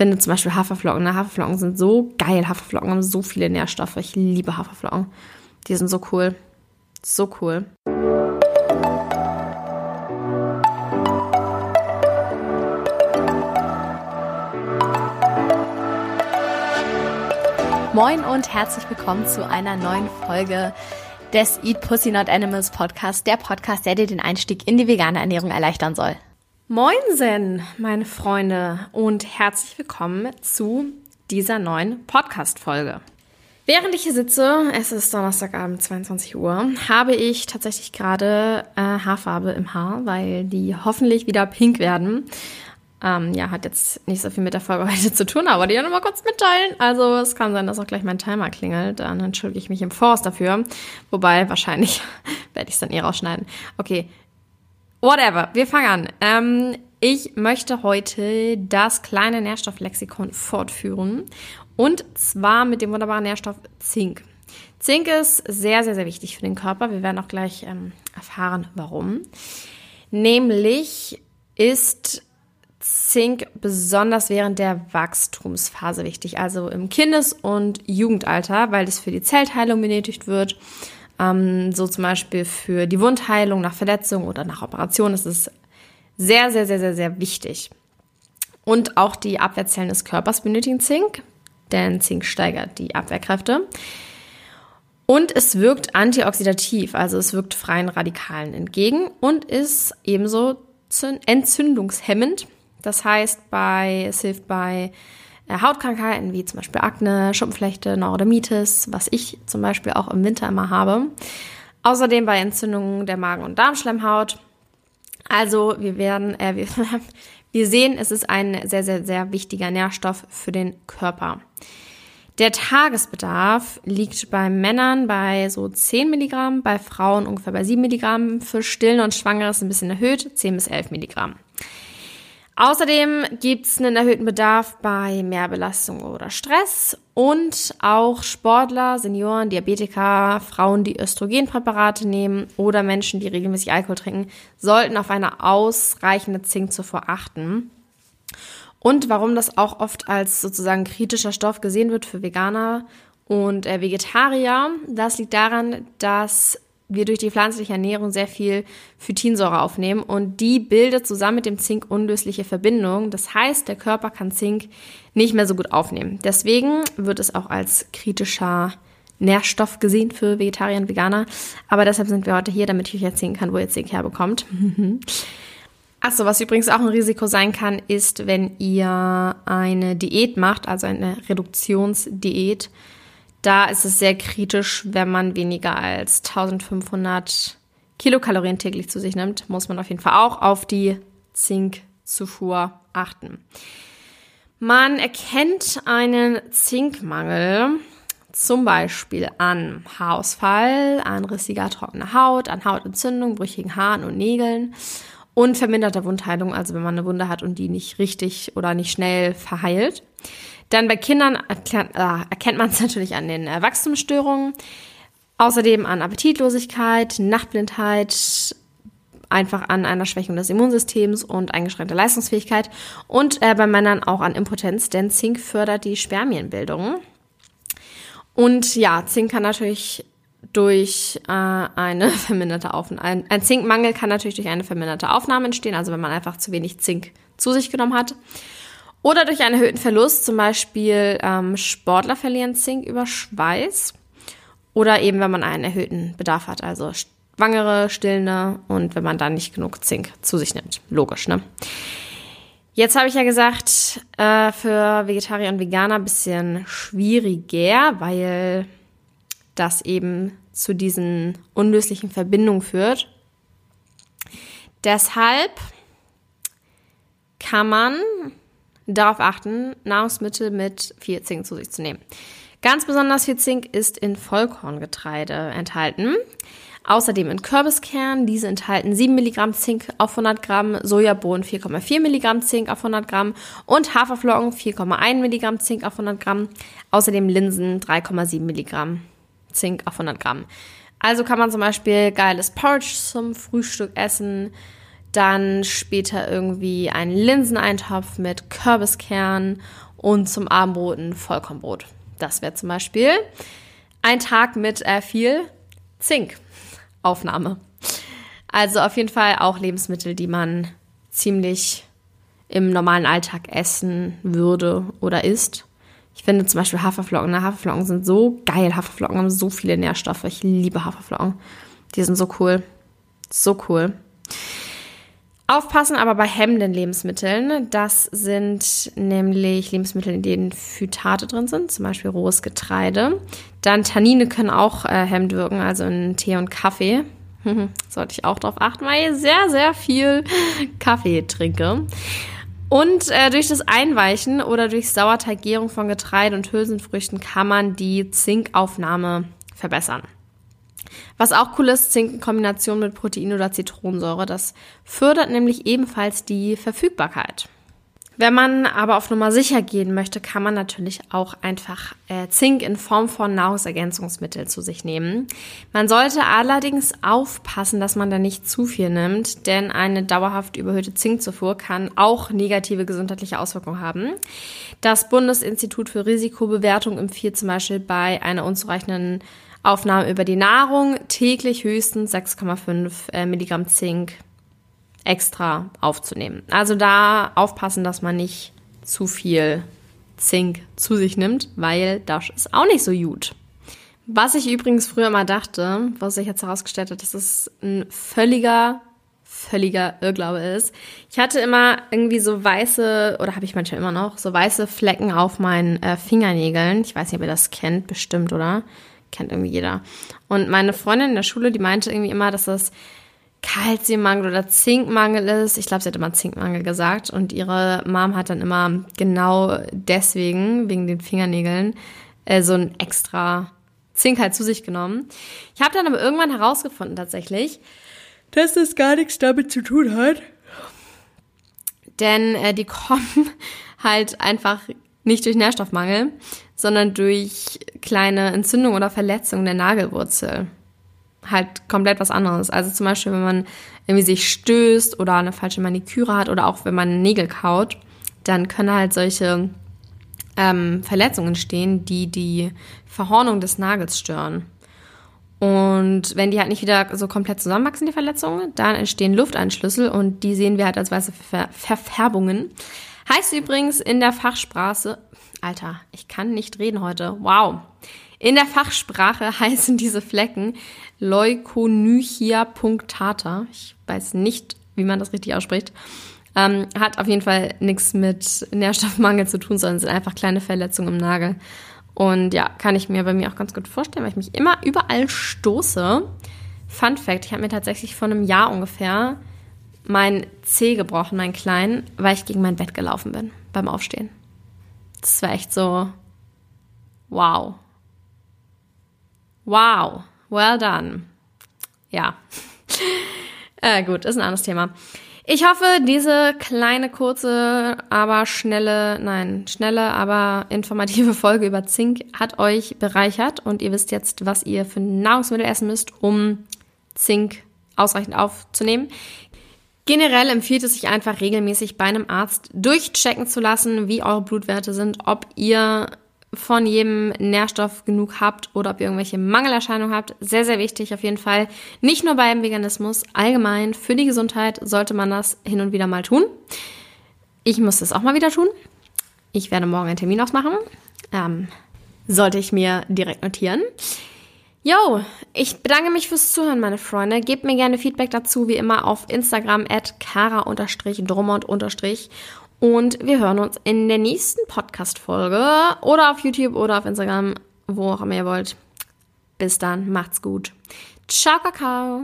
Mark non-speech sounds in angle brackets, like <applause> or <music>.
finde zum Beispiel Haferflocken. Ne? Haferflocken sind so geil. Haferflocken haben so viele Nährstoffe. Ich liebe Haferflocken. Die sind so cool. So cool. Moin und herzlich willkommen zu einer neuen Folge des Eat Pussy Not Animals Podcast, der Podcast, der dir den Einstieg in die vegane Ernährung erleichtern soll. Moinsen, meine Freunde, und herzlich willkommen zu dieser neuen Podcast-Folge. Während ich hier sitze, es ist Donnerstagabend, 22 Uhr, habe ich tatsächlich gerade äh, Haarfarbe im Haar, weil die hoffentlich wieder pink werden. Ähm, ja, hat jetzt nicht so viel mit der Folge <laughs> heute zu tun, aber die ja nochmal kurz mitteilen. Also es kann sein, dass auch gleich mein Timer klingelt. Dann entschuldige ich mich im Voraus dafür. Wobei, wahrscheinlich <laughs> werde ich es dann eh rausschneiden. Okay, Whatever, wir fangen an. Ähm, ich möchte heute das kleine Nährstofflexikon fortführen und zwar mit dem wunderbaren Nährstoff Zink. Zink ist sehr, sehr, sehr wichtig für den Körper. Wir werden auch gleich ähm, erfahren, warum. Nämlich ist Zink besonders während der Wachstumsphase wichtig, also im Kindes- und Jugendalter, weil es für die Zellteilung benötigt wird ähm, so zum Beispiel für die Wundheilung nach Verletzung oder nach Operation ist es sehr, sehr, sehr, sehr, sehr wichtig. Und auch die Abwehrzellen des Körpers benötigen Zink, denn Zink steigert die Abwehrkräfte. Und es wirkt antioxidativ, also es wirkt freien Radikalen entgegen und ist ebenso entzündungshemmend. Das heißt, bei, es hilft bei Hautkrankheiten wie zum Beispiel Akne, Schuppenflechte, Neurodermitis, was ich zum Beispiel auch im Winter immer habe. Außerdem bei Entzündungen der Magen- und Darmschleimhaut. Also wir werden, äh, wir, <laughs> wir sehen, es ist ein sehr, sehr, sehr wichtiger Nährstoff für den Körper. Der Tagesbedarf liegt bei Männern bei so 10 Milligramm, bei Frauen ungefähr bei 7 Milligramm, für Stillen und Schwangere ist ein bisschen erhöht, 10 bis 11 Milligramm. Außerdem gibt es einen erhöhten Bedarf bei Mehrbelastung oder Stress und auch Sportler, Senioren, Diabetiker, Frauen, die Östrogenpräparate nehmen oder Menschen, die regelmäßig Alkohol trinken, sollten auf eine ausreichende Zinkzufuhr achten. Und warum das auch oft als sozusagen kritischer Stoff gesehen wird für Veganer und äh, Vegetarier, das liegt daran, dass wir durch die pflanzliche Ernährung sehr viel Phytinsäure aufnehmen und die bildet zusammen mit dem Zink unlösliche Verbindungen. Das heißt, der Körper kann Zink nicht mehr so gut aufnehmen. Deswegen wird es auch als kritischer Nährstoff gesehen für Vegetarier und Veganer. Aber deshalb sind wir heute hier, damit ich euch erzählen kann, wo ihr Zink herbekommt. <laughs> Achso, was übrigens auch ein Risiko sein kann, ist, wenn ihr eine Diät macht, also eine Reduktionsdiät, da ist es sehr kritisch, wenn man weniger als 1500 Kilokalorien täglich zu sich nimmt, muss man auf jeden Fall auch auf die Zinkzufuhr achten. Man erkennt einen Zinkmangel zum Beispiel an Haarausfall, an rissiger trockener Haut, an Hautentzündung, brüchigen Haaren und Nägeln und verminderter Wundheilung, also wenn man eine Wunde hat und die nicht richtig oder nicht schnell verheilt. Dann bei Kindern erkennt, äh, erkennt man es <laughs> natürlich an den äh, Wachstumsstörungen, außerdem an Appetitlosigkeit, Nachtblindheit, einfach an einer Schwächung des Immunsystems und eingeschränkter Leistungsfähigkeit und äh, bei Männern auch an Impotenz, denn Zink fördert die Spermienbildung. Und ja, Zink kann natürlich durch äh, eine <laughs> verminderte Aufnahme, ein Zinkmangel kann natürlich durch eine verminderte Aufnahme entstehen, also wenn man einfach zu wenig Zink zu sich genommen hat. Oder durch einen erhöhten Verlust, zum Beispiel ähm, Sportler verlieren Zink über Schweiß. Oder eben, wenn man einen erhöhten Bedarf hat, also Schwangere, Stillende und wenn man dann nicht genug Zink zu sich nimmt. Logisch, ne? Jetzt habe ich ja gesagt, äh, für Vegetarier und Veganer ein bisschen schwieriger, weil das eben zu diesen unlöslichen Verbindungen führt. Deshalb kann man darauf achten, Nahrungsmittel mit viel Zink zu sich zu nehmen. Ganz besonders viel Zink ist in Vollkorngetreide enthalten. Außerdem in Kürbiskernen, diese enthalten 7 Milligramm Zink auf 100 Gramm, Sojabohnen 4,4 Milligramm Zink auf 100 Gramm und Haferflocken 4,1 Milligramm Zink auf 100 Gramm. Außerdem Linsen 3,7 Milligramm Zink auf 100 Gramm. Also kann man zum Beispiel geiles Porridge zum Frühstück essen, Dann später irgendwie einen Linseneintopf mit Kürbiskern und zum Abendbrot ein Vollkornbrot. Das wäre zum Beispiel ein Tag mit äh, viel Zinkaufnahme. Also auf jeden Fall auch Lebensmittel, die man ziemlich im normalen Alltag essen würde oder isst. Ich finde zum Beispiel Haferflocken. Ne? Haferflocken sind so geil. Haferflocken haben so viele Nährstoffe. Ich liebe Haferflocken. Die sind so cool. So cool. Aufpassen aber bei hemmenden Lebensmitteln. Das sind nämlich Lebensmittel, in denen Phytate drin sind, zum Beispiel rohes Getreide. Dann Tannine können auch äh, hemmend wirken, also in Tee und Kaffee. <laughs> Sollte ich auch darauf achten, weil ich sehr, sehr viel <laughs> Kaffee trinke. Und äh, durch das Einweichen oder durch Sauerteiggärung von Getreide und Hülsenfrüchten kann man die Zinkaufnahme verbessern. Was auch cool ist, Zink in Kombination mit Protein oder Zitronensäure. Das fördert nämlich ebenfalls die Verfügbarkeit. Wenn man aber auf Nummer sicher gehen möchte, kann man natürlich auch einfach äh, Zink in Form von Nahrungsergänzungsmittel zu sich nehmen. Man sollte allerdings aufpassen, dass man da nicht zu viel nimmt, denn eine dauerhaft überhöhte Zinkzufuhr kann auch negative gesundheitliche Auswirkungen haben. Das Bundesinstitut für Risikobewertung empfiehlt zum Beispiel bei einer unzureichenden Aufnahme über die Nahrung täglich höchstens 6,5 äh, Milligramm Zink extra aufzunehmen. Also da aufpassen, dass man nicht zu viel Zink zu sich nimmt, weil das ist auch nicht so gut. Was ich übrigens früher mal dachte, was sich jetzt herausgestellt hat, dass es ein völliger, völliger Irrglaube ist. Ich hatte immer irgendwie so weiße, oder habe ich manchmal immer noch, so weiße Flecken auf meinen äh, Fingernägeln. Ich weiß nicht, ob ihr das kennt, bestimmt, oder? Kennt irgendwie jeder. Und meine Freundin in der Schule, die meinte irgendwie immer, dass das Kalziummangel oder Zinkmangel ist. Ich glaube, sie hat immer Zinkmangel gesagt. Und ihre Mom hat dann immer genau deswegen, wegen den Fingernägeln, äh, so ein extra Zink halt zu sich genommen. Ich habe dann aber irgendwann herausgefunden tatsächlich, dass das gar nichts damit zu tun hat. Denn äh, die <laughs> kommen halt einfach nicht durch Nährstoffmangel, sondern durch kleine Entzündungen oder Verletzungen der Nagelwurzel halt komplett was anderes. Also zum Beispiel, wenn man irgendwie sich stößt oder eine falsche Maniküre hat oder auch wenn man Nägel kaut, dann können halt solche ähm, Verletzungen entstehen, die die Verhornung des Nagels stören. Und wenn die halt nicht wieder so komplett zusammenwachsen, die Verletzungen, dann entstehen Lufteinschlüssel und die sehen wir halt als weiße Ver Verfärbungen. Heißt übrigens in der Fachsprache, Alter, ich kann nicht reden heute. Wow. In der Fachsprache <laughs> heißen diese Flecken Leukonychia punctata. Ich weiß nicht, wie man das richtig ausspricht. Ähm, hat auf jeden Fall nichts mit Nährstoffmangel zu tun, sondern sind einfach kleine Verletzungen im Nagel. Und ja, kann ich mir bei mir auch ganz gut vorstellen, weil ich mich immer überall stoße. Fun Fact, ich habe mir tatsächlich vor einem Jahr ungefähr mein Zeh gebrochen, meinen kleinen, weil ich gegen mein Bett gelaufen bin beim Aufstehen. Das war echt so, wow. Wow, well done. Ja. <laughs> äh, gut, ist ein anderes Thema. Ich hoffe, diese kleine, kurze, aber schnelle, nein, schnelle, aber informative <laughs> Folge über Zink hat euch bereichert und ihr wisst jetzt, was ihr für Nahrungsmittel essen müsst, um Zink ausreichend aufzunehmen. Generell empfiehlt es sich einfach regelmäßig bei einem Arzt durchchecken zu lassen, wie eure Blutwerte sind, ob ihr von jedem Nährstoff genug habt oder ob ihr irgendwelche Mangelerscheinungen habt. Sehr, sehr wichtig auf jeden Fall. Nicht nur beim Veganismus, allgemein für die Gesundheit sollte man das hin und wieder mal tun. Ich muss das auch mal wieder tun. Ich werde morgen einen Termin ausmachen. Ähm, sollte ich mir direkt notieren. Yo, ich bedanke mich fürs Zuhören, meine Freunde. Gebt mir gerne Feedback dazu, wie immer auf Instagram at kara-drummond- und wir hören uns in der nächsten Podcast-Folge oder auf YouTube oder auf Instagram, wo auch immer ihr wollt. Bis dann, macht's gut. Ciao, Kakao.